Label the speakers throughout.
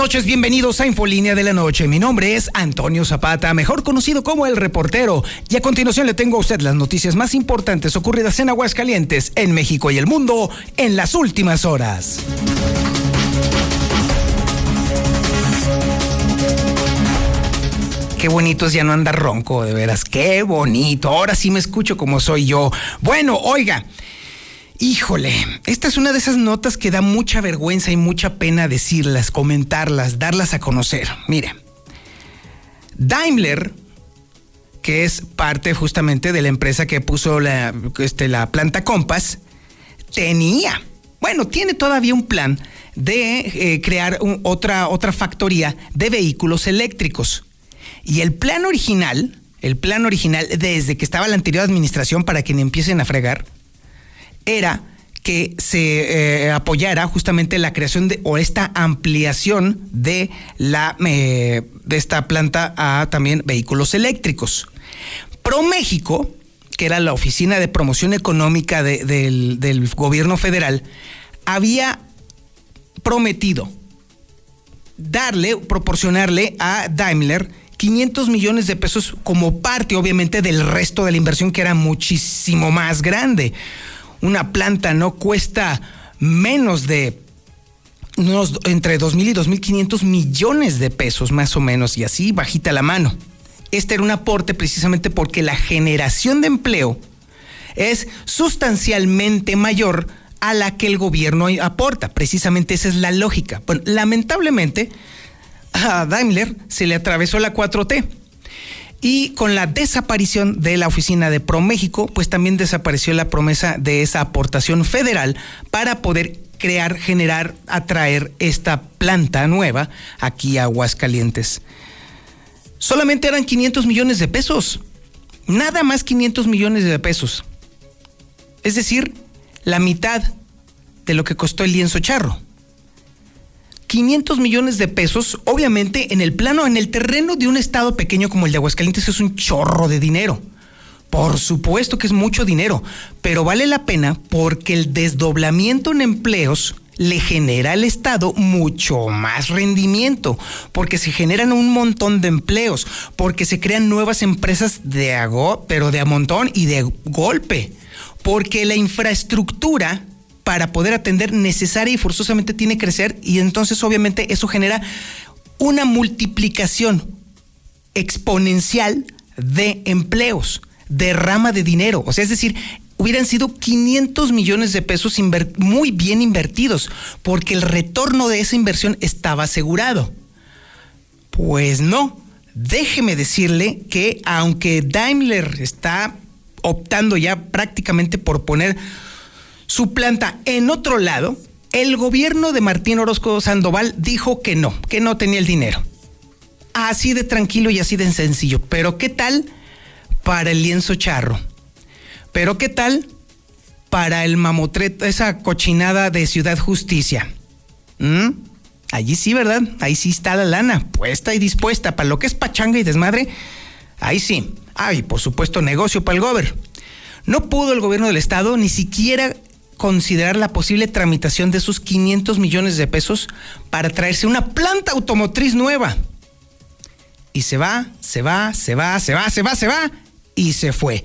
Speaker 1: Noches, bienvenidos a Infolínea de la Noche. Mi nombre es Antonio Zapata, mejor conocido como El Reportero. Y a continuación le tengo a usted las noticias más importantes ocurridas en Aguascalientes, en México y el mundo en las últimas horas. Qué bonito es ya no andar ronco, de veras, qué bonito. Ahora sí me escucho como soy yo. Bueno, oiga. Híjole, esta es una de esas notas que da mucha vergüenza y mucha pena decirlas, comentarlas, darlas a conocer. Mire, Daimler, que es parte justamente de la empresa que puso la, este, la planta Compass, tenía, bueno, tiene todavía un plan de eh, crear otra, otra factoría de vehículos eléctricos. Y el plan original, el plan original desde que estaba la anterior administración para que empiecen a fregar, era que se eh, apoyara justamente la creación de o esta ampliación de la de esta planta a también vehículos eléctricos. ProMéxico, que era la oficina de promoción económica del, del gobierno federal, había prometido darle, proporcionarle a Daimler 500 millones de pesos como parte, obviamente, del resto de la inversión que era muchísimo más grande una planta no cuesta menos de unos, entre 2.000 y 2.500 millones de pesos más o menos, y así bajita la mano. Este era un aporte precisamente porque la generación de empleo es sustancialmente mayor a la que el gobierno aporta. Precisamente esa es la lógica. Bueno, lamentablemente a Daimler se le atravesó la 4T y con la desaparición de la oficina de ProMéxico, pues también desapareció la promesa de esa aportación federal para poder crear, generar, atraer esta planta nueva aquí a Aguascalientes. Solamente eran 500 millones de pesos. Nada más 500 millones de pesos. Es decir, la mitad de lo que costó el lienzo charro. 500 millones de pesos, obviamente en el plano, en el terreno de un estado pequeño como el de Aguascalientes es un chorro de dinero. Por supuesto que es mucho dinero, pero vale la pena porque el desdoblamiento en empleos le genera al Estado mucho más rendimiento, porque se generan un montón de empleos, porque se crean nuevas empresas de ago, pero de a montón y de golpe, porque la infraestructura para poder atender necesaria y forzosamente tiene que crecer y entonces obviamente eso genera una multiplicación exponencial de empleos, de rama de dinero. O sea, es decir, hubieran sido 500 millones de pesos muy bien invertidos, porque el retorno de esa inversión estaba asegurado. Pues no, déjeme decirle que aunque Daimler está optando ya prácticamente por poner su planta en otro lado, el gobierno de Martín Orozco Sandoval dijo que no, que no tenía el dinero. Así de tranquilo y así de sencillo. Pero ¿qué tal para el lienzo charro? Pero ¿qué tal para el mamotreto, esa cochinada de Ciudad Justicia? ¿Mm? Allí sí, ¿verdad? Ahí sí está la lana, puesta y dispuesta para lo que es pachanga y desmadre. Ahí sí. Ay, por supuesto, negocio para el gober. No pudo el gobierno del estado ni siquiera considerar la posible tramitación de esos 500 millones de pesos para traerse una planta automotriz nueva. Y se va, se va, se va, se va, se va, se va y se fue.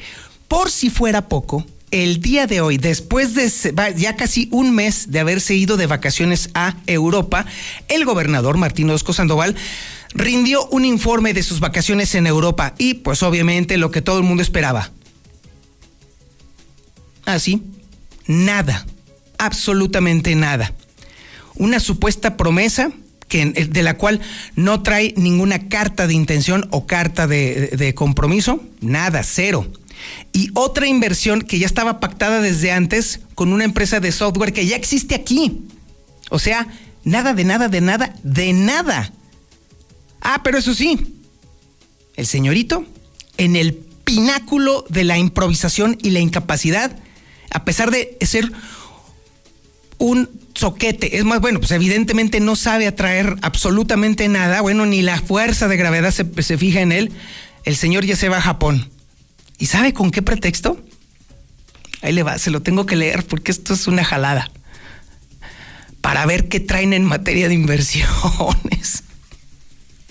Speaker 1: Por si fuera poco, el día de hoy, después de ya casi un mes de haberse ido de vacaciones a Europa, el gobernador Martín Osco Sandoval rindió un informe de sus vacaciones en Europa y pues obviamente lo que todo el mundo esperaba. Así, ah, nada, absolutamente nada. Una supuesta promesa que, de la cual no trae ninguna carta de intención o carta de, de compromiso, nada, cero. Y otra inversión que ya estaba pactada desde antes con una empresa de software que ya existe aquí. O sea, nada de nada, de nada, de nada. Ah, pero eso sí, el señorito, en el pináculo de la improvisación y la incapacidad, a pesar de ser un soquete. Es más, bueno, pues evidentemente no sabe atraer absolutamente nada. Bueno, ni la fuerza de gravedad se, se fija en él. El señor ya se va a Japón. ¿Y sabe con qué pretexto? Ahí le va, se lo tengo que leer porque esto es una jalada. Para ver qué traen en materia de inversiones.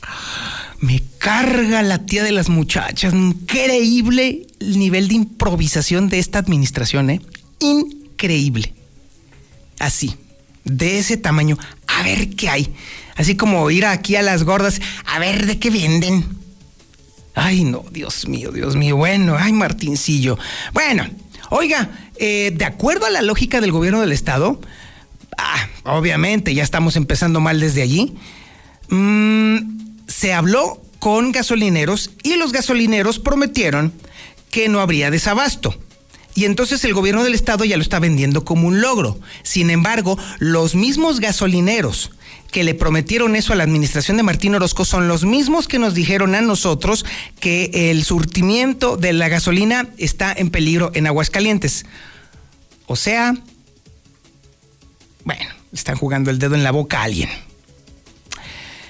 Speaker 1: Me carga la tía de las muchachas. Increíble el nivel de improvisación de esta administración, ¿eh? Increíble. Así, de ese tamaño. A ver qué hay. Así como ir aquí a las gordas, a ver de qué venden. Ay, no, Dios mío, Dios mío. Bueno, ay, Martincillo. Bueno, oiga, eh, de acuerdo a la lógica del gobierno del Estado, ah, obviamente ya estamos empezando mal desde allí. Mmm se habló con gasolineros y los gasolineros prometieron que no habría desabasto. Y entonces el gobierno del estado ya lo está vendiendo como un logro. Sin embargo, los mismos gasolineros que le prometieron eso a la administración de Martín Orozco son los mismos que nos dijeron a nosotros que el surtimiento de la gasolina está en peligro en Aguascalientes. O sea, bueno, están jugando el dedo en la boca a alguien.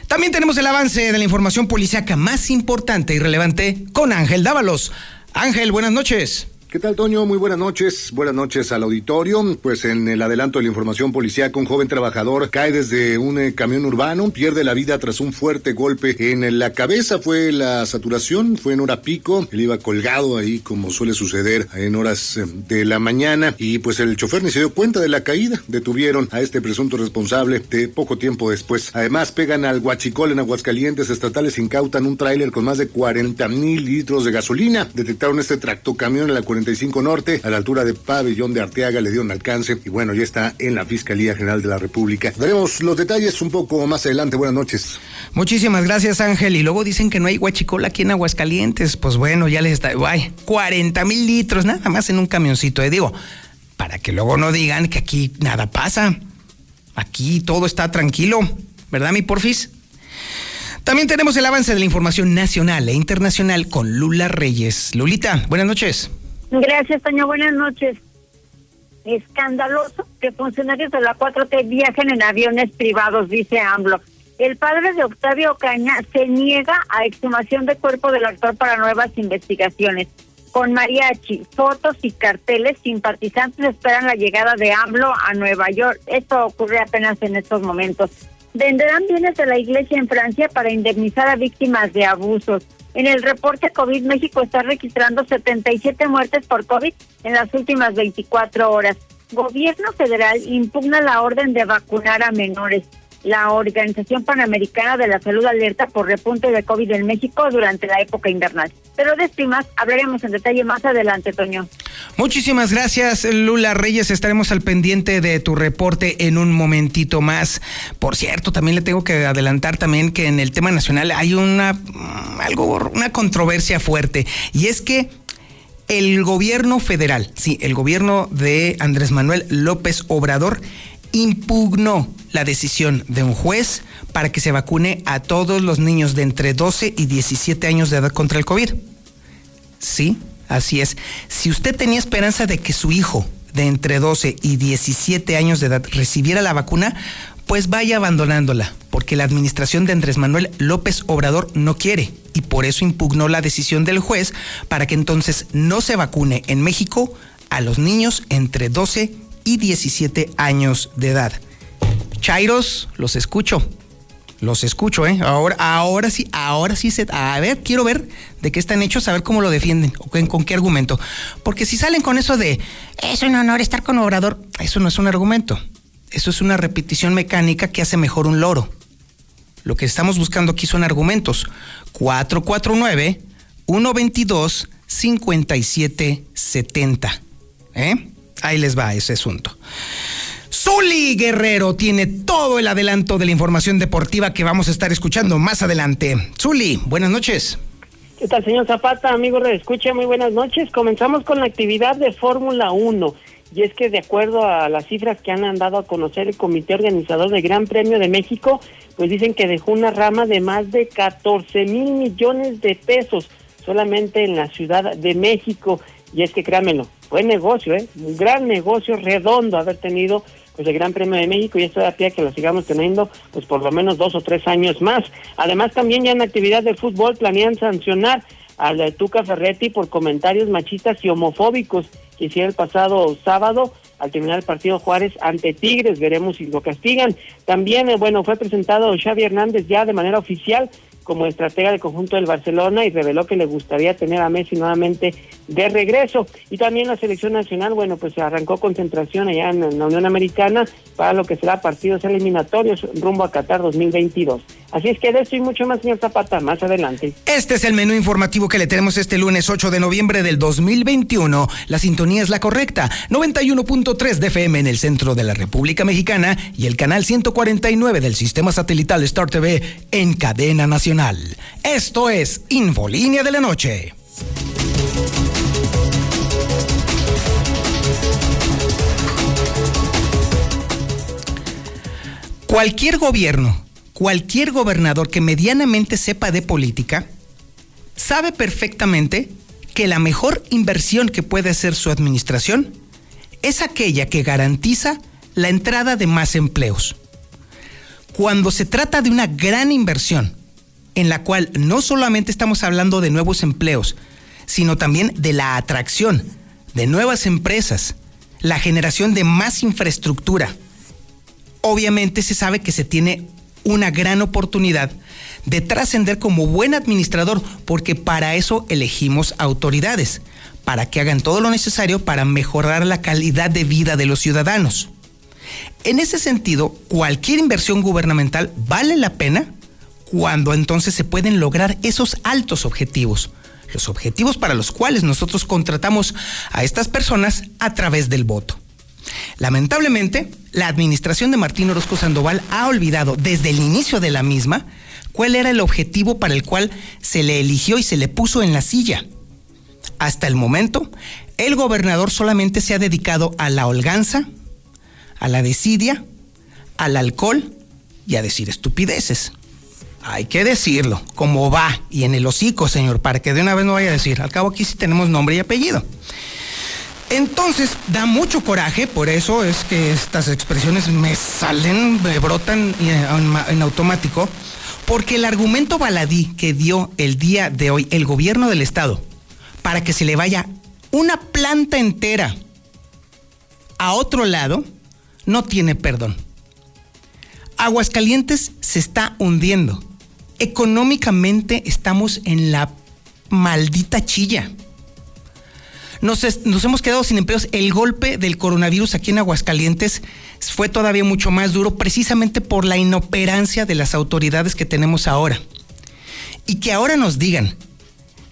Speaker 1: También tenemos el avance de la información policíaca más importante y relevante con Ángel Dávalos. Ángel, buenas noches.
Speaker 2: ¿Qué tal, Toño? Muy buenas noches. Buenas noches al auditorio. Pues en el adelanto de la información policíaca, un joven trabajador cae desde un eh, camión urbano, pierde la vida tras un fuerte golpe en la cabeza. Fue la saturación, fue en hora pico. Él iba colgado ahí, como suele suceder en horas eh, de la mañana. Y pues el chofer ni se dio cuenta de la caída. Detuvieron a este presunto responsable de poco tiempo después. Además, pegan al Huachicol en Aguascalientes. Estatales incautan un tráiler con más de 40 mil litros de gasolina. Detectaron este tractocamión en la 40 Norte, a la altura de Pabellón de Arteaga, le dieron alcance y bueno, ya está en la Fiscalía General de la República. Veremos los detalles un poco más adelante. Buenas noches.
Speaker 1: Muchísimas gracias, Ángel. Y luego dicen que no hay guachicola aquí en Aguascalientes. Pues bueno, ya les está. Ay, 40 mil litros, nada más en un camioncito. Eh. Digo, para que luego no digan que aquí nada pasa. Aquí todo está tranquilo, ¿verdad, mi porfis? También tenemos el avance de la información nacional e internacional con Lula Reyes. Lulita, buenas noches.
Speaker 3: Gracias, Toño. Buenas noches. Escandaloso que funcionarios de la 4T viajen en aviones privados, dice AMLO. El padre de Octavio Caña se niega a exhumación de cuerpo del actor para nuevas investigaciones. Con mariachi, fotos y carteles, simpatizantes esperan la llegada de AMLO a Nueva York. Esto ocurre apenas en estos momentos. Venderán bienes de la iglesia en Francia para indemnizar a víctimas de abusos. En el reporte COVID, México está registrando 77 muertes por COVID en las últimas 24 horas. Gobierno federal impugna la orden de vacunar a menores la Organización Panamericana de la Salud alerta por repunte de COVID en México durante la época invernal. Pero de estimas hablaremos en detalle más adelante, Toño.
Speaker 1: Muchísimas gracias, Lula Reyes. Estaremos al pendiente de tu reporte en un momentito más. Por cierto, también le tengo que adelantar también que en el tema nacional hay una mm, algo una controversia fuerte y es que el gobierno federal, sí, el gobierno de Andrés Manuel López Obrador impugnó la decisión de un juez para que se vacune a todos los niños de entre 12 y 17 años de edad contra el COVID. Sí, así es. Si usted tenía esperanza de que su hijo de entre 12 y 17 años de edad recibiera la vacuna, pues vaya abandonándola, porque la administración de Andrés Manuel López Obrador no quiere y por eso impugnó la decisión del juez para que entonces no se vacune en México a los niños entre 12 y 17 años de edad. Chairos, los escucho. Los escucho, ¿eh? Ahora, ahora sí, ahora sí se. A ver, quiero ver de qué están hechos, a ver cómo lo defienden, o con, con qué argumento. Porque si salen con eso de es un honor estar con Obrador, eso no es un argumento. Eso es una repetición mecánica que hace mejor un loro. Lo que estamos buscando aquí son argumentos. 449 122 5770. ¿Eh? Ahí les va ese asunto. Zuli Guerrero tiene todo el adelanto de la información deportiva que vamos a estar escuchando más adelante. Zuli, buenas noches.
Speaker 4: ¿Qué tal, señor Zapata? Amigo Escucha, muy buenas noches. Comenzamos con la actividad de Fórmula 1. y es que de acuerdo a las cifras que han dado a conocer el comité organizador del Gran Premio de México, pues dicen que dejó una rama de más de 14 mil millones de pesos solamente en la Ciudad de México. Y es que créanmelo, fue negocio, ¿eh? un gran negocio redondo haber tenido pues el Gran Premio de México y esto da pie a que lo sigamos teniendo pues por lo menos dos o tres años más. Además también ya en actividad de fútbol planean sancionar al Tuca Ferretti por comentarios machistas y homofóbicos que hiciera el pasado sábado al terminar el partido Juárez ante Tigres. Veremos si lo castigan. También, eh, bueno, fue presentado Xavi Hernández ya de manera oficial como estratega del conjunto del Barcelona y reveló que le gustaría tener a Messi nuevamente de regreso. Y también la selección nacional, bueno, pues arrancó concentración allá en la Unión Americana para lo que será partidos eliminatorios rumbo a Qatar 2022. Así es que de esto y mucho más, señor Zapata, más adelante.
Speaker 1: Este es el menú informativo que le tenemos este lunes 8 de noviembre del 2021. La sintonía es la correcta, 91.3 de FM en el centro de la República Mexicana y el canal 149 del sistema satelital Star TV en cadena nacional. Esto es Infolínea de la Noche. Cualquier gobierno, cualquier gobernador que medianamente sepa de política, sabe perfectamente que la mejor inversión que puede hacer su administración es aquella que garantiza la entrada de más empleos. Cuando se trata de una gran inversión, en la cual no solamente estamos hablando de nuevos empleos, sino también de la atracción de nuevas empresas, la generación de más infraestructura, obviamente se sabe que se tiene una gran oportunidad de trascender como buen administrador, porque para eso elegimos autoridades, para que hagan todo lo necesario para mejorar la calidad de vida de los ciudadanos. En ese sentido, cualquier inversión gubernamental vale la pena cuando entonces se pueden lograr esos altos objetivos, los objetivos para los cuales nosotros contratamos a estas personas a través del voto. Lamentablemente, la administración de Martín Orozco Sandoval ha olvidado desde el inicio de la misma cuál era el objetivo para el cual se le eligió y se le puso en la silla. Hasta el momento, el gobernador solamente se ha dedicado a la holganza, a la desidia, al alcohol y a decir estupideces. Hay que decirlo, como va y en el hocico, señor, para que de una vez no vaya a decir. Al cabo aquí sí tenemos nombre y apellido. Entonces, da mucho coraje, por eso es que estas expresiones me salen, me brotan en automático, porque el argumento baladí que dio el día de hoy el gobierno del estado para que se le vaya una planta entera a otro lado no tiene perdón. Aguascalientes se está hundiendo. Económicamente estamos en la maldita chilla nos, hemos quedado sin empleos. El golpe del coronavirus aquí en Aguascalientes fue todavía mucho más duro precisamente por la inoperancia de las autoridades que tenemos ahora. Y que ahora nos digan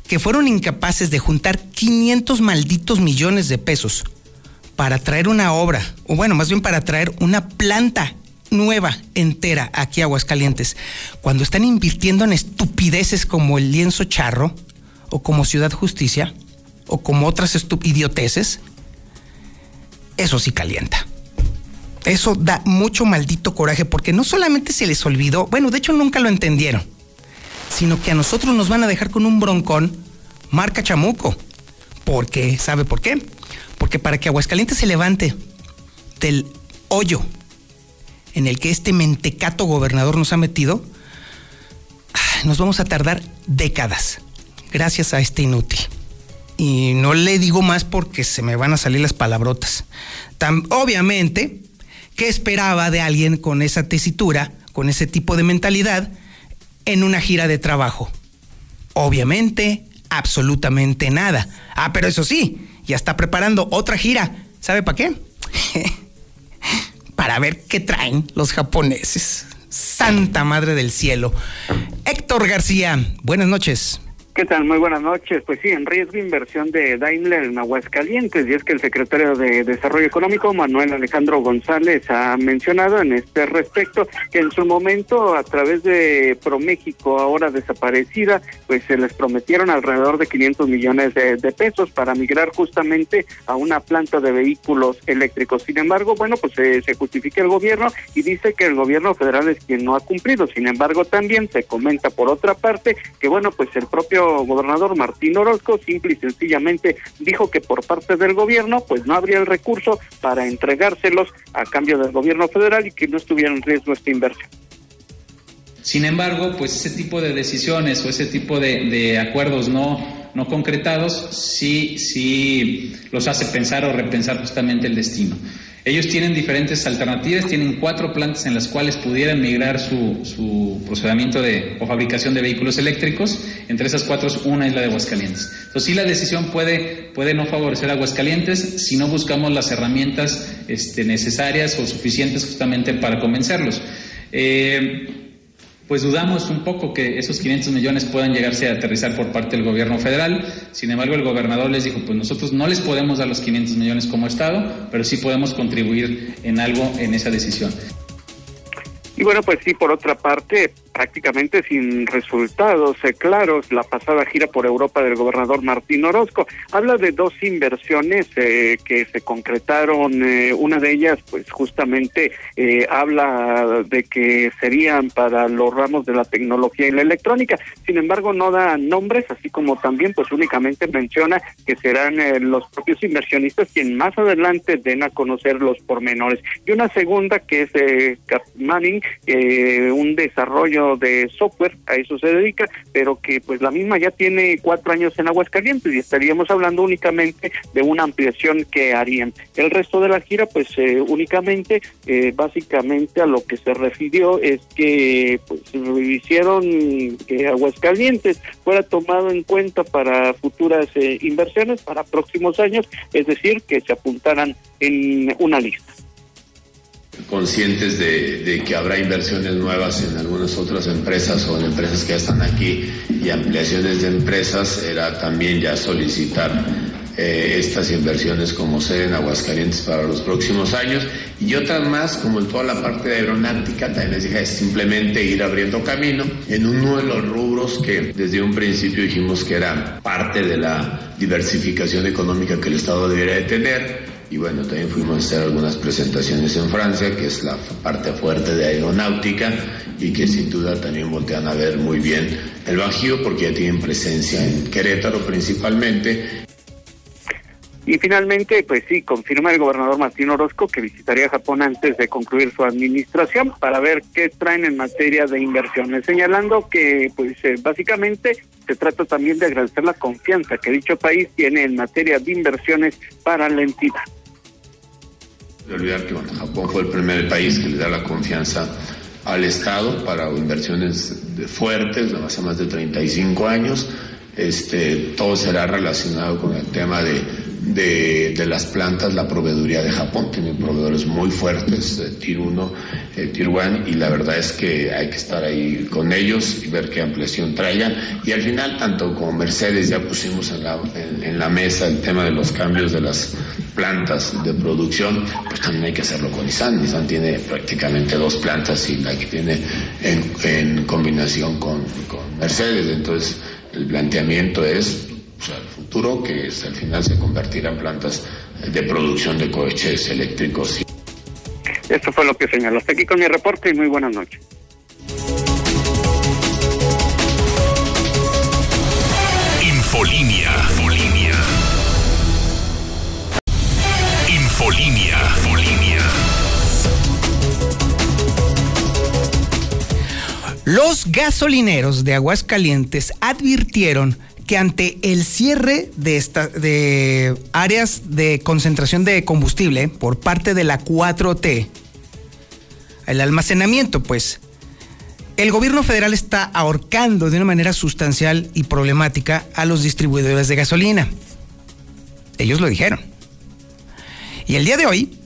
Speaker 1: que fueron incapaces de juntar 500 malditos millones de pesos para traer una obra, o bueno, más bien para traer una planta nueva, entera, aquí Aguascalientes, cuando están invirtiendo en estupideces como el lienzo charro o como Ciudad Justicia, o como otras idioteces, eso sí calienta. Eso da mucho maldito coraje porque no solamente se les olvidó, bueno, de hecho nunca lo entendieron, sino que a nosotros nos van a dejar con un broncón marca chamuco. Porque, ¿sabe por qué? Porque para que Aguascalientes se levante del hoyo en el que este mentecato gobernador nos ha metido, ah, nos vamos a tardar décadas gracias a este inútil y no le digo más porque se me van a salir las palabrotas. obviamente, ¿qué esperaba de alguien con esa tesitura, con ese tipo de mentalidad, en una gira de trabajo? Obviamente, absolutamente nada. Ah, pero eso sí, ya está preparando otra gira. ¿Sabe para qué? para ver qué traen los japoneses. Santa Madre del Cielo. Héctor García, buenas noches.
Speaker 5: ¿Qué tal? Muy buenas noches. Pues sí, en riesgo inversión de Daimler en Aguascalientes, y es que el secretario de Desarrollo Económico, Manuel Alejandro González, ha mencionado en este respecto que en su momento, a través de ProMéxico, ahora desaparecida, pues se les prometieron alrededor de 500 millones de, pesos para migrar justamente a una planta de vehículos eléctricos. Sin embargo, bueno, pues se justifica el gobierno y dice que el gobierno federal es quien no ha cumplido. Sin embargo, también se comenta por otra parte que, bueno, pues el propio gobernador Martín Orozco simple y sencillamente dijo que por parte del gobierno pues no habría el recurso para entregárselos a cambio del gobierno federal y que no estuviera en riesgo esta inversión.
Speaker 6: Sin embargo, pues ese tipo de decisiones o ese tipo de, de acuerdos no, no concretados sí, sí los hace pensar o repensar justamente el destino. Ellos tienen diferentes alternativas, tienen cuatro plantas en las cuales pudieran migrar su, su procedimiento de, o fabricación de vehículos eléctricos. Entre esas cuatro, una es la de Aguascalientes. Entonces, sí, la decisión puede, puede no favorecer a Aguascalientes si no buscamos las herramientas este, necesarias o suficientes justamente para convencerlos. Eh, pues dudamos un poco que esos 500 millones puedan llegarse a aterrizar por parte del gobierno federal. Sin embargo, el gobernador les dijo, pues nosotros no les podemos dar los 500 millones como Estado, pero sí podemos contribuir en algo en esa decisión.
Speaker 5: Y bueno, pues sí, por otra parte, prácticamente sin resultados eh, claros la pasada gira por Europa del gobernador Martín Orozco. Habla de dos inversiones eh, que se concretaron, eh, una de ellas pues justamente habla de que serían para los ramos de la tecnología y la electrónica, sin embargo no da nombres, así como también pues únicamente menciona que serán los propios inversionistas quien más adelante den a conocer los pormenores. Y una segunda que es eh, Manning, un desarrollo de software, a eso se dedica, pero que pues la misma ya tiene cuatro años en Aguascalientes y estaríamos hablando únicamente de una ampliación que harían. El resto de la gira pues eh, únicamente, eh, básicamente a lo que se refirió es que pues hicieron que Aguascalientes fuera tomado en cuenta para futuras eh, inversiones para próximos años, es decir, que se apuntaran en una lista
Speaker 7: conscientes de, que habrá inversiones nuevas en algunas otras empresas o en empresas que ya están aquí y ampliaciones de empresas, era también ya solicitar eh, estas inversiones como sede en Aguascalientes para los próximos años. Y otras más como en toda la parte de aeronáutica también les dije es simplemente ir abriendo camino en uno de los rubros que desde un principio dijimos que era parte de la diversificación económica que el Estado debería de tener y bueno, también fuimos a hacer algunas presentaciones en Francia, que es la parte fuerte de aeronáutica y que sin duda también voltean a ver muy bien el Bajío porque ya tienen presencia en Querétaro principalmente.
Speaker 5: Y finalmente, pues sí, confirma el gobernador Martín Orozco que visitaría Japón antes de concluir su administración para ver qué traen en materia de inversiones, señalando que pues eh, básicamente se trata también de agradecer la confianza que dicho país tiene en materia de inversiones para la entidad
Speaker 7: de olvidar que Japón fue el primer país que le da la confianza al Estado para inversiones fuertes, hace más de 35 años. Este, todo será relacionado con el tema de de, de, las plantas, la proveeduría de Japón. Tienen proveedores muy fuertes, de Tier 1, eh, Tier 1, y la verdad es que hay que estar ahí con ellos y ver qué ampliación traigan. Y al final, tanto como Mercedes, ya pusimos en la, en, la mesa el tema de los cambios de las plantas de producción, pues también hay que hacerlo con Nissan. Nissan tiene prácticamente dos plantas y la que tiene en, combinación con, con Mercedes. Entonces, el planteamiento es futuro que al final se convertirá en plantas de producción de coches eléctricos.
Speaker 5: Esto fue lo que señaló. Hasta aquí con mi reporte y muy buenas noches.
Speaker 8: Infolinia. Infolinia. Infolinia. Infolinia.
Speaker 1: Los gasolineros de Aguascalientes advirtieron que ante el cierre de, esta, de áreas de concentración de combustible por parte de la 4T, el almacenamiento, pues, el gobierno federal está ahorcando de una manera sustancial y problemática a los distribuidores de gasolina. Ellos lo dijeron. Y el día de hoy,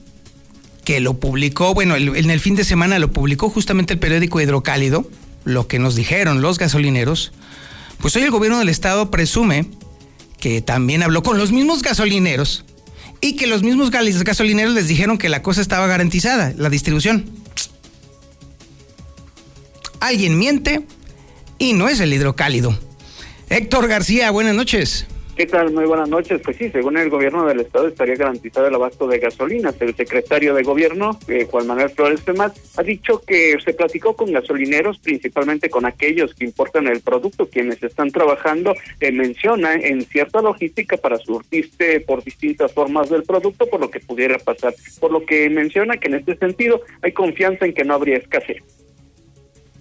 Speaker 1: que lo publicó, bueno, en el fin de semana lo publicó justamente el periódico Hidrocálido, lo que nos dijeron los gasolineros, Pues hoy el gobierno del estado presume que también habló con los mismos gasolineros y que los mismos gasolineros les dijeron que la cosa estaba garantizada, la distribución. Alguien miente y no es el hidrocálido. Héctor García, buenas noches.
Speaker 5: ¿Qué tal? Muy buenas noches. Pues sí, según el gobierno del estado estaría garantizado el abasto de gasolinas. El secretario de gobierno, eh, Juan Manuel Flores Femat, ha dicho que se platicó con gasolineros, principalmente con aquellos que importan el producto, quienes están trabajando, eh, menciona en cierta logística para surtirse por distintas formas del producto, por lo que pudiera pasar. Por lo que menciona que en este sentido hay confianza en que no habría escasez.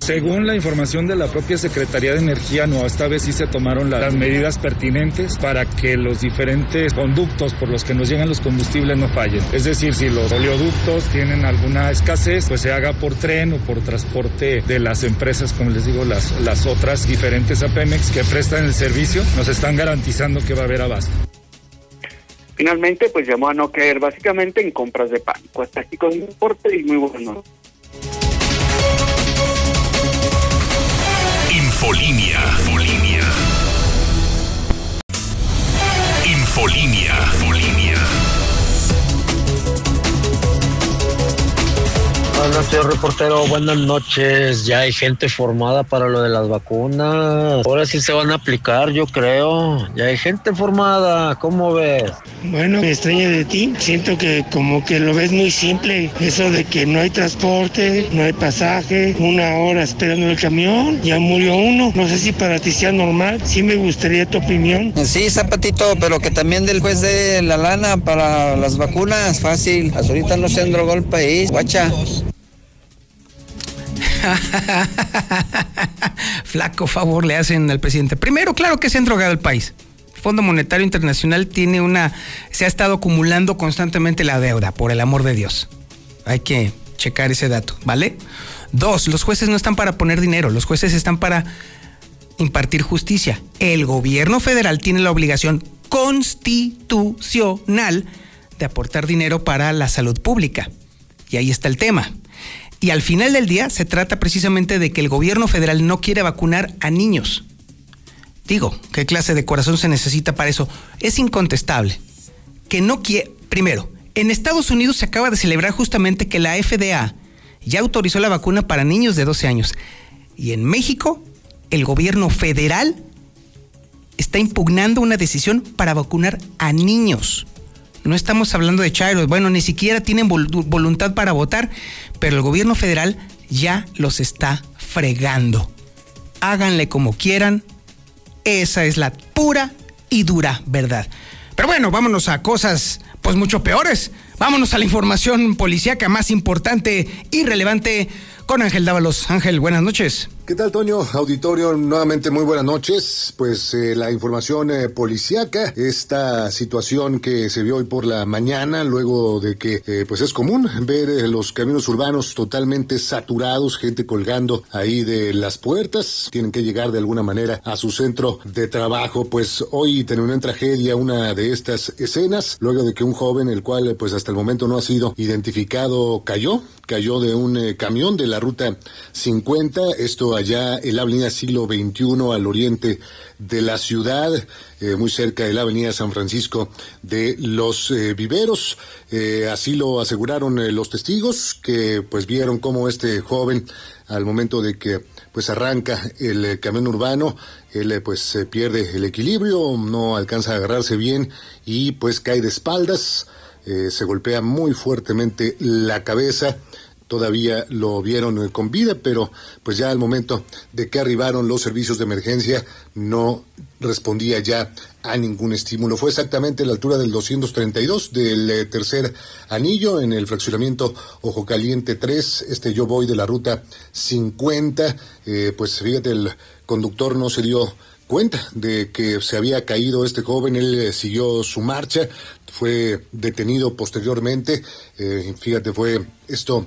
Speaker 9: Según la información de la propia Secretaría de Energía, no, esta vez sí se tomaron las medidas pertinentes para que los diferentes conductos por los que nos llegan los combustibles no fallen. Es decir, si los oleoductos tienen alguna escasez, pues se haga por tren o por transporte de las empresas, como les digo, las, las otras diferentes a Pemex que prestan el servicio, nos están garantizando que va a haber abasto.
Speaker 5: Finalmente, pues llamó a no caer básicamente en compras de pánico. Hasta aquí con y muy bueno.
Speaker 8: Infolinia. Infolinia. Infolinia. Infolinia.
Speaker 10: Buenas noches, reportero. Buenas noches. Ya hay gente formada para lo de las vacunas. Ahora sí se van a aplicar, yo creo. Ya hay gente formada. ¿Cómo ves?
Speaker 11: Bueno, me extraña de ti. Siento que como que lo ves muy simple. Eso de que no hay transporte, no hay pasaje, una hora esperando el camión, ya murió uno. No sé si para ti sea normal. Sí me gustaría tu opinión.
Speaker 12: Sí, Zapatito, pero que también del juez de la lana para las vacunas. Fácil. Hasta ahorita no se endrogó el país. Guacha.
Speaker 1: Flaco favor le hacen al presidente. Primero, claro que se han drogado el país. El Fondo Monetario Internacional tiene una. se ha estado acumulando constantemente la deuda, por el amor de Dios. Hay que checar ese dato, ¿vale? Dos, los jueces no están para poner dinero, los jueces están para impartir justicia. El gobierno federal tiene la obligación constitucional de aportar dinero para la salud pública. Y ahí está el tema. Y al final del día se trata precisamente de que el gobierno federal no quiere vacunar a niños. Digo, ¿qué clase de corazón se necesita para eso? Es incontestable. Que no quiere... Primero, en Estados Unidos se acaba de celebrar justamente que la FDA ya autorizó la vacuna para niños de 12 años. Y en México, el gobierno federal está impugnando una decisión para vacunar a niños. No estamos hablando de chairos, bueno, ni siquiera tienen voluntad para votar, pero el gobierno federal ya los está fregando. Háganle como quieran, esa es la pura y dura verdad. Pero bueno, vámonos a cosas pues mucho peores. Vámonos a la información policíaca más importante y relevante con Ángel Dávalos. Ángel, buenas noches.
Speaker 2: ¿Qué tal, Toño? Auditorio, nuevamente muy buenas noches. Pues eh, la información eh, policíaca, esta situación que se vio hoy por la mañana, luego de que eh, pues es común ver eh, los caminos urbanos totalmente saturados, gente colgando ahí de las puertas, tienen que llegar de alguna manera a su centro de trabajo. Pues hoy terminó en tragedia una de estas escenas, luego de que un joven, el cual pues hasta el momento no ha sido identificado, cayó, cayó de un camión de la ruta 50, esto allá en la avenida siglo XXI al oriente de la ciudad, eh, muy cerca de la avenida San Francisco de los eh, Viveros. Eh, así lo aseguraron los testigos que pues vieron cómo este joven al momento de que pues arranca el camión urbano, él pues pierde el equilibrio, no alcanza a agarrarse bien y pues cae de espaldas, se golpea muy fuertemente la cabeza todavía lo vieron eh, con vida, pero pues ya al momento de que arribaron los servicios de emergencia no respondía ya a ningún estímulo. Fue exactamente a la altura del 232 del eh, tercer anillo en el fraccionamiento Ojo Caliente 3, este yo voy de la ruta 50, eh, pues fíjate el conductor no se dio cuenta de que se había caído este joven, él siguió su marcha, fue detenido posteriormente, fíjate, fue esto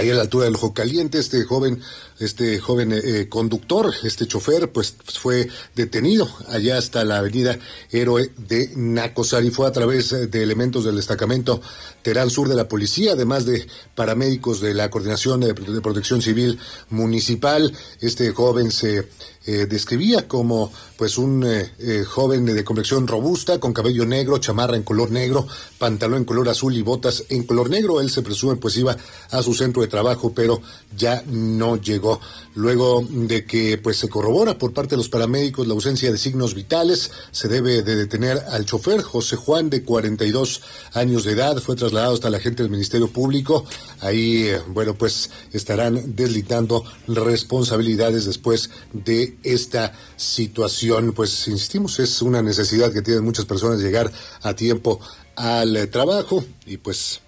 Speaker 2: ahí a la altura del ojo caliente, este joven, este joven eh, conductor, este chofer, pues fue detenido allá hasta la avenida Héroe de Nacosari. Fue a través eh, de elementos del destacamento Terán Sur de la policía, además de paramédicos de la Coordinación de, Protección Civil Municipal. Este joven se eh, describía como pues un eh, eh, joven de complexión robusta, con cabello negro, chamarra en color negro, pantalón en color azul y botas en color negro. Él se presume pues iba a su centro de trabajo, pero ya no llegó. Luego de que pues se corrobora por parte de los paramédicos la ausencia de signos vitales, se debe de detener al chofer José Juan de 42 años de edad, fue trasladado hasta la gente del Ministerio Público. Ahí, bueno, pues estarán deslitando responsabilidades después de esta situación. Pues insistimos, es una necesidad que tienen muchas personas llegar a tiempo al eh, trabajo y pues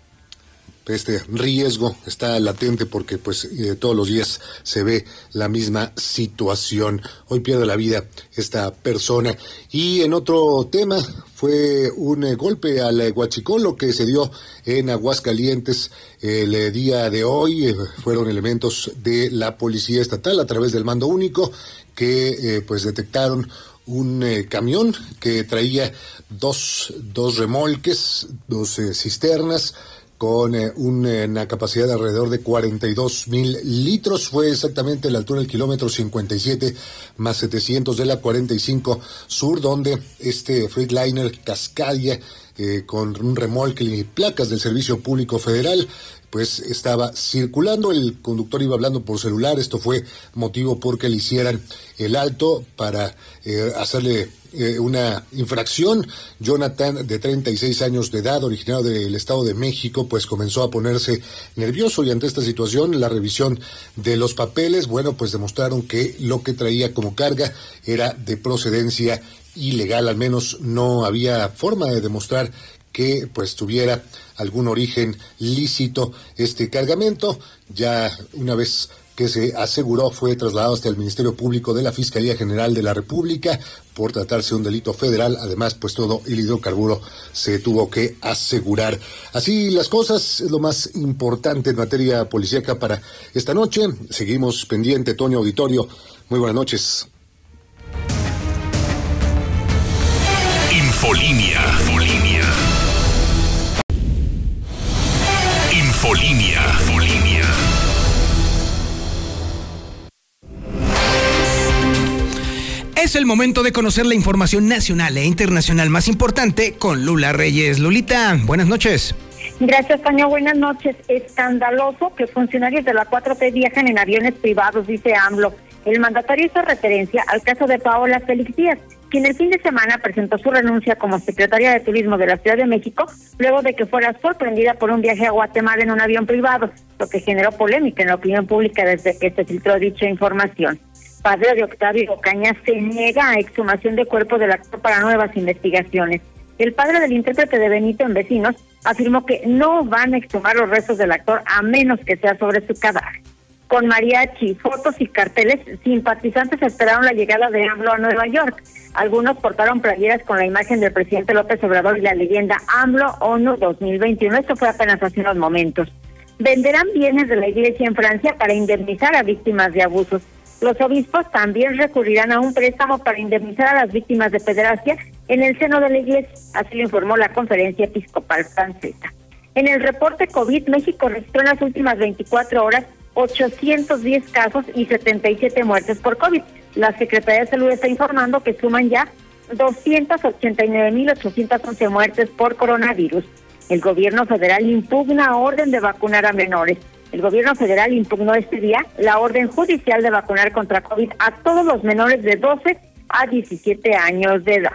Speaker 2: este riesgo está latente porque pues eh, todos los días se ve la misma situación. Hoy pierde la vida esta persona. Y en otro tema fue un eh, golpe al eh, guachicolo que se dio en Aguascalientes el día de hoy. fueron elementos de la policía estatal a través del mando único que pues detectaron un camión que traía dos, dos remolques, dos cisternas, con eh, una capacidad de alrededor de 42 mil litros. Fue exactamente la altura del kilómetro 57 más 700 de la 45 sur, donde este Freightliner Cascadia, eh, con un remolque y placas del Servicio Público Federal, pues estaba circulando, el conductor iba hablando por celular, esto fue motivo porque le hicieran el alto para eh, hacerle eh, una infracción. Jonathan, de 36 años de edad, originario del Estado de México, pues comenzó a ponerse nervioso y ante esta situación, la revisión de los papeles, bueno, pues demostraron que lo que traía como carga era de procedencia ilegal, al menos no había forma de demostrar que pues tuviera algún origen lícito este cargamento. Ya una vez que se aseguró fue trasladado hasta el Ministerio Público de la Fiscalía General de la República por tratarse de un delito federal. Además, pues todo el hidrocarburo se tuvo que asegurar. Así las cosas, lo más importante en materia policíaca para esta noche. Seguimos pendiente, Toño Auditorio. Muy buenas noches.
Speaker 8: Infolinia. Infolinia. Infolinia.
Speaker 1: Es el momento de conocer la información nacional e internacional más importante con Lula Reyes. Lulita, buenas noches.
Speaker 3: Gracias, Tania. Buenas noches. Escandaloso que funcionarios de la 4T viajan en aviones privados, dice AMLO. El mandatario hizo referencia al caso de Paola Félix Díaz, quien el fin de semana presentó su renuncia como secretaria de Turismo de la Ciudad de México, luego de que fuera sorprendida por un viaje a Guatemala en un avión privado, lo que generó polémica en la opinión pública desde que se filtró dicha información padre de Octavio Ocaña se niega a exhumación de cuerpo del actor para nuevas investigaciones. El padre del intérprete de Benito en Vecinos afirmó que no van a exhumar los restos del actor a menos que sea sobre su cadáver. Con mariachi, fotos y carteles, simpatizantes esperaron la llegada de AMLO a Nueva York. Algunos portaron playeras con la imagen del presidente López Obrador y la leyenda AMLO ONU 2021. Esto fue apenas hace unos momentos. Venderán bienes de la iglesia en Francia para indemnizar a víctimas de abusos. Los obispos también recurrirán a un préstamo para indemnizar a las víctimas de pederastia en el seno de la Iglesia, así lo informó la Conferencia Episcopal Francesa. En el reporte COVID, México registró en las últimas 24 horas 810 casos y 77 muertes por COVID. La Secretaría de Salud está informando que suman ya 289.811 muertes por coronavirus. El gobierno federal impugna orden de vacunar a menores. El gobierno federal impugnó este día la orden judicial de vacunar contra COVID a todos los menores de 12 a 17 años de edad.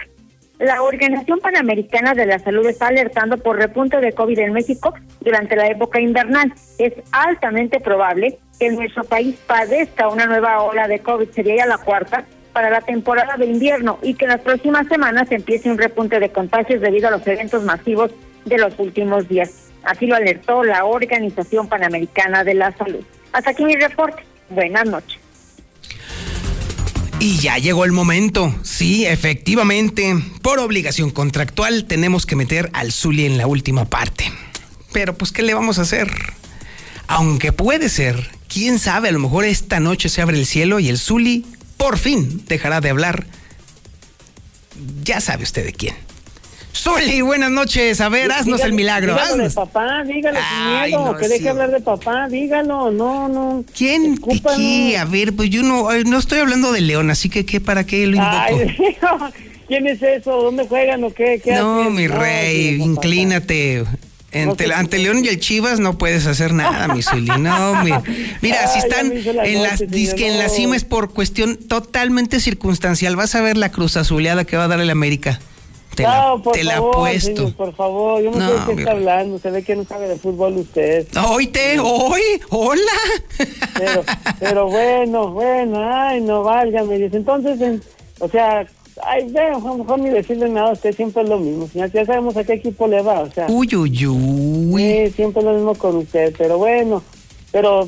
Speaker 3: La Organización Panamericana de la Salud está alertando por repunte de COVID en México durante la época invernal. Es altamente probable que nuestro país padezca una nueva ola de COVID, sería ya la cuarta, para la temporada de invierno y que en las próximas semanas empiece un repunte de contagios debido a los eventos masivos de los últimos días. Así lo alertó la Organización Panamericana de la Salud. Hasta aquí mi reporte. Buenas noches.
Speaker 1: Y ya llegó el momento. Sí, efectivamente, por obligación contractual tenemos que meter al Zuli en la última parte. Pero pues, ¿qué le vamos a hacer? Aunque puede ser, quién sabe, a lo mejor esta noche se abre el cielo y el Zuli por fin dejará de hablar. Ya sabe usted de quién. Zuli, buenas noches. A ver, haznos el milagro.
Speaker 4: Dígalo de papá, dígalo
Speaker 1: Ay,
Speaker 4: miedo,
Speaker 1: no,
Speaker 4: que deje
Speaker 1: sí.
Speaker 4: hablar de papá, dígalo, no, no.
Speaker 1: ¿Quién? ¿Qué? A ver, pues yo no, no estoy hablando de León, así que ¿qué, ¿para qué lo invoco?
Speaker 4: Ay, ¿quién es eso? ¿Dónde juegan o qué? ¿Qué
Speaker 1: no,
Speaker 4: hacen?
Speaker 1: mi rey, inclínate. Ante,
Speaker 4: No sé.
Speaker 1: ante León y el Chivas no puedes hacer nada, mi Zuli. No, mira, mira si están
Speaker 4: la
Speaker 1: en, las,
Speaker 4: señor,
Speaker 1: en la cima es por cuestión totalmente circunstancial. Vas a ver la cruz azuleada que va a dar el América. Te la,
Speaker 4: no, por
Speaker 1: te la
Speaker 4: favor,
Speaker 1: apuesto.
Speaker 4: señor, por favor, yo no,
Speaker 1: No,
Speaker 4: sé de qué está hablando, se ve que no sabe de fútbol usted.
Speaker 1: Oíte, hoy, hola.
Speaker 4: Pero, pero bueno, bueno, ay, no válgame. Dice, entonces, en- o sea, ay, ve, a lo mejor ni decirle nada a usted, siempre es lo mismo. Señor, ya sabemos a qué equipo le va, o sea.
Speaker 1: Uy, uy, uy.
Speaker 4: Sí, siempre es lo mismo con usted, pero bueno, pero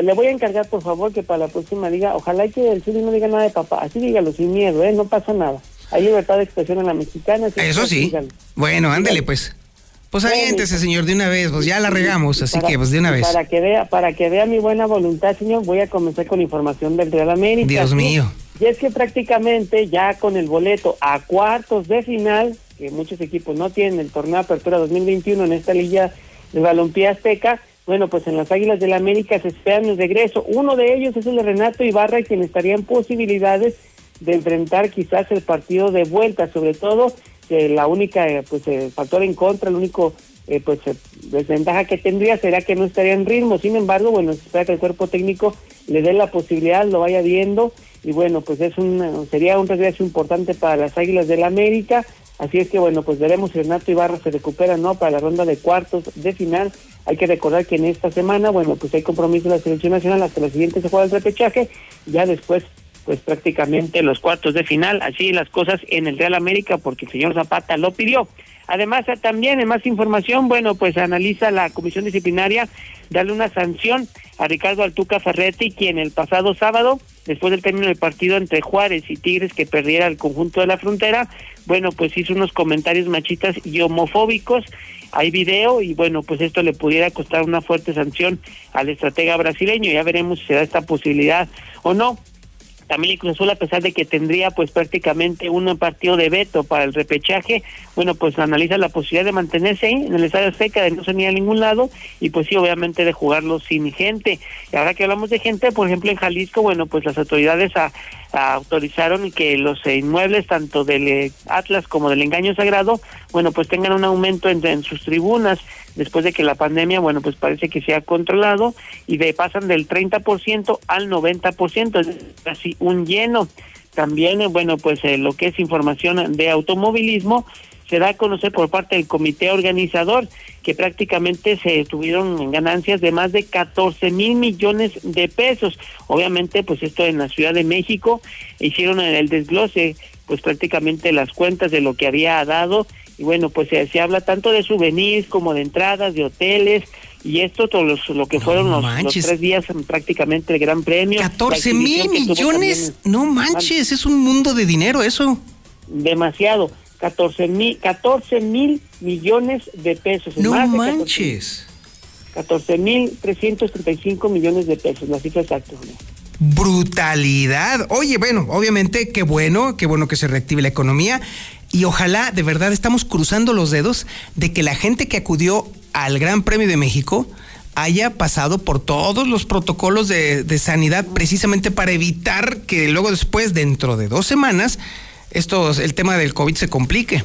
Speaker 4: le voy a encargar, por favor, que para la próxima diga, ojalá que el Zuli no diga nada de papá, así dígalo, sin miedo, ¿eh? No pasa nada. Hay libertad de expresión en la mexicana.
Speaker 1: Eso sí. Bueno, ándele pues. Pues aviéntese, señor, de una vez. Pues ya la regamos, así
Speaker 4: Para-
Speaker 1: que pues de una vez.
Speaker 4: Para que vea, para que vea mi buena voluntad, señor, voy a comenzar con información del Real América.
Speaker 1: Dios
Speaker 4: ¿sí?
Speaker 1: mío.
Speaker 4: Y es que prácticamente ya con el boleto a cuartos de final, que muchos equipos no tienen el torneo de apertura 2021 en esta liga de balompié azteca, bueno, pues en las Águilas del la América se esperan el regreso. Uno de ellos es el de Renato Ibarra, quien estaría en posibilidades de enfrentar quizás el partido de vuelta, sobre todo que la única eh, pues eh, factor en contra, el único eh, pues eh, desventaja que tendría será que no estaría en ritmo. Sin embargo, bueno, se espera que el cuerpo técnico le dé la posibilidad, lo vaya viendo y bueno, pues es un sería un regreso importante para las Águilas del América. Así es que bueno, pues veremos si Renato Ibarra se recupera no para la ronda de cuartos de final. Hay que recordar que en esta semana, bueno, pues hay compromiso de la selección nacional hasta la siguiente se juega el repechaje, ya después pues prácticamente los cuartos de final, así las cosas en el Real América porque el señor Zapata lo pidió. Además, eh, también en más información, bueno, pues analiza la comisión disciplinaria darle una sanción a Ricardo Altuca Ferretti, quien el pasado sábado, después del término del partido entre Juárez y Tigres que perdiera el conjunto de la frontera, bueno, pues hizo unos comentarios machistas y homofóbicos. Hay video y bueno, pues esto le pudiera costar una fuerte sanción al estratega brasileño. Ya veremos si se da esta posibilidad o no. También el Cruz Azul, a pesar de que tendría pues prácticamente un partido de veto para el repechaje, bueno, pues analiza la posibilidad de mantenerse en el Estadio Azteca, de no salir a ningún lado y pues sí, obviamente de jugarlo sin gente. Y ahora que hablamos de gente, por ejemplo en Jalisco, bueno, pues las autoridades a- autorizaron que los inmuebles tanto del eh, Atlas como del Engaño Sagrado, bueno, pues tengan un aumento en, en sus tribunas después de que la pandemia, bueno, pues parece que se ha controlado y de pasan del 30% al 90%, es casi un lleno. También, eh, bueno, pues eh, lo que es información de automovilismo se da a conocer por parte del comité organizador que prácticamente se tuvieron ganancias de más de 14 mil millones de pesos. Obviamente, pues esto en la Ciudad de México hicieron el desglose, pues prácticamente las cuentas de lo que había dado y bueno, pues se, se habla tanto de souvenirs como de entradas, de hoteles y esto todo los- lo que fueron los, tres días prácticamente el Gran Premio.
Speaker 1: 14
Speaker 4: la
Speaker 1: mil millones.
Speaker 4: también-
Speaker 1: No manches, es un mundo de dinero eso.
Speaker 4: demasiado. 14 mil, 14 mil millones de pesos.
Speaker 1: No
Speaker 4: más de 14
Speaker 1: manches.
Speaker 4: 14 mil 335 millones de pesos, la cifra exacta.
Speaker 1: Brutalidad. Oye, bueno, obviamente, qué bueno, qué bueno que se reactive la economía. Y ojalá, de verdad, estamos cruzando los dedos de que la gente que acudió al Gran Premio de México haya pasado por todos los protocolos de, de sanidad precisamente para evitar que luego después, dentro de dos semanas, esto, el tema del COVID se complique.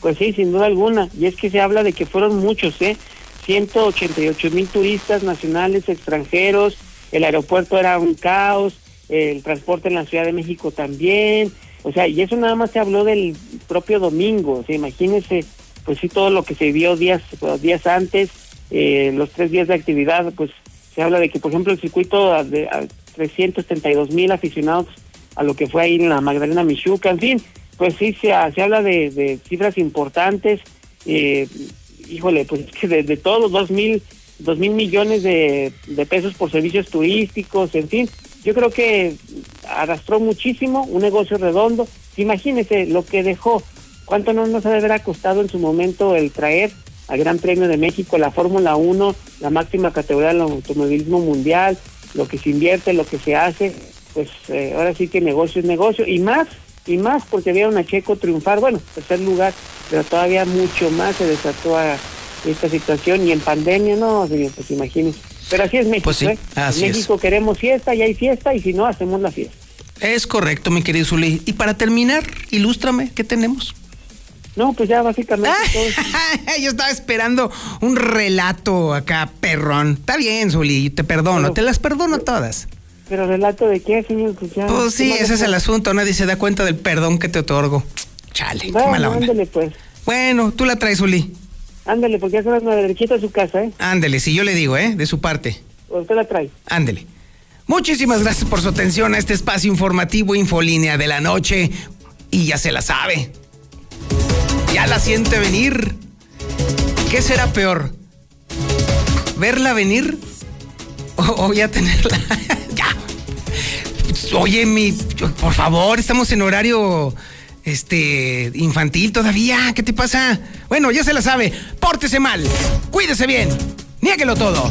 Speaker 4: Pues sí, sin duda alguna. Y es que se habla de que fueron muchos, ¿eh? 188 mil turistas nacionales, extranjeros, el aeropuerto era un caos, el transporte en la Ciudad de México también, o sea, y eso nada más se habló del propio domingo, o sea, imagínense, pues sí, todo lo que se vio días, días antes, eh, los tres días de actividad, pues se habla de que, por ejemplo, el circuito de a 332 mil aficionados a lo que fue ahí en la Magdalena Michuca, en fin, pues sí, se, se habla de, de cifras importantes, eh, híjole, pues es que de, todos, dos mil, dos mil millones de, de pesos por servicios turísticos, en fin, yo creo que arrastró muchísimo, un negocio redondo, imagínese lo que dejó, cuánto no nos ha de haber costado en su momento el traer al Gran Premio de México, la Fórmula 1, la máxima categoría del automovilismo mundial, lo que se invierte, lo que se hace, pues eh, ahora sí que negocio es negocio, y más y más porque vieron a Checo triunfar, bueno, tercer lugar, pero todavía mucho más se desató a esta situación y en pandemia, no, señor, pues imagínense. Pero así es México,
Speaker 1: Pues sí,
Speaker 4: ¿eh?
Speaker 1: así
Speaker 4: en México queremos fiesta y hay fiesta y si no, hacemos la fiesta.
Speaker 1: Es correcto, mi querido Zuli. Y para terminar, ilústrame, ¿qué tenemos?
Speaker 4: No, pues ya básicamente todo.
Speaker 1: Yo estaba esperando un relato acá, perrón. Está bien, Zuli, te perdono,
Speaker 4: Pero-
Speaker 1: te las perdono todas.
Speaker 4: Pero relato de qué, señor, pues ya.
Speaker 1: Pues sí,
Speaker 4: ¿qué
Speaker 1: ese es el asunto, nadie se da cuenta del perdón que te otorgo. Chale, qué
Speaker 4: Bueno,
Speaker 1: mala onda.
Speaker 4: ándale pues,
Speaker 1: Bueno, tú la traes, Zuli.
Speaker 4: ándale, porque ya se van a su casa, ¿eh?
Speaker 1: Ándele, si yo le digo, ¿eh? De su parte.
Speaker 4: Usted la trae.
Speaker 1: Ándele. Muchísimas gracias por su atención a este espacio informativo Infolínea de la noche. Y ya se la sabe. Ya la siente venir. ¿Qué será peor? ¿Verla venir? ¿O, o ya tenerla? ya. Oye, mi. Por favor, estamos en horario. Este. infantil todavía. ¿Qué te pasa? Bueno, ya se la sabe. Pórtese mal. Cuídese bien. Niéguelo todo.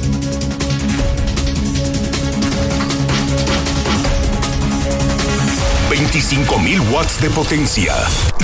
Speaker 8: 25.000 watts de potencia.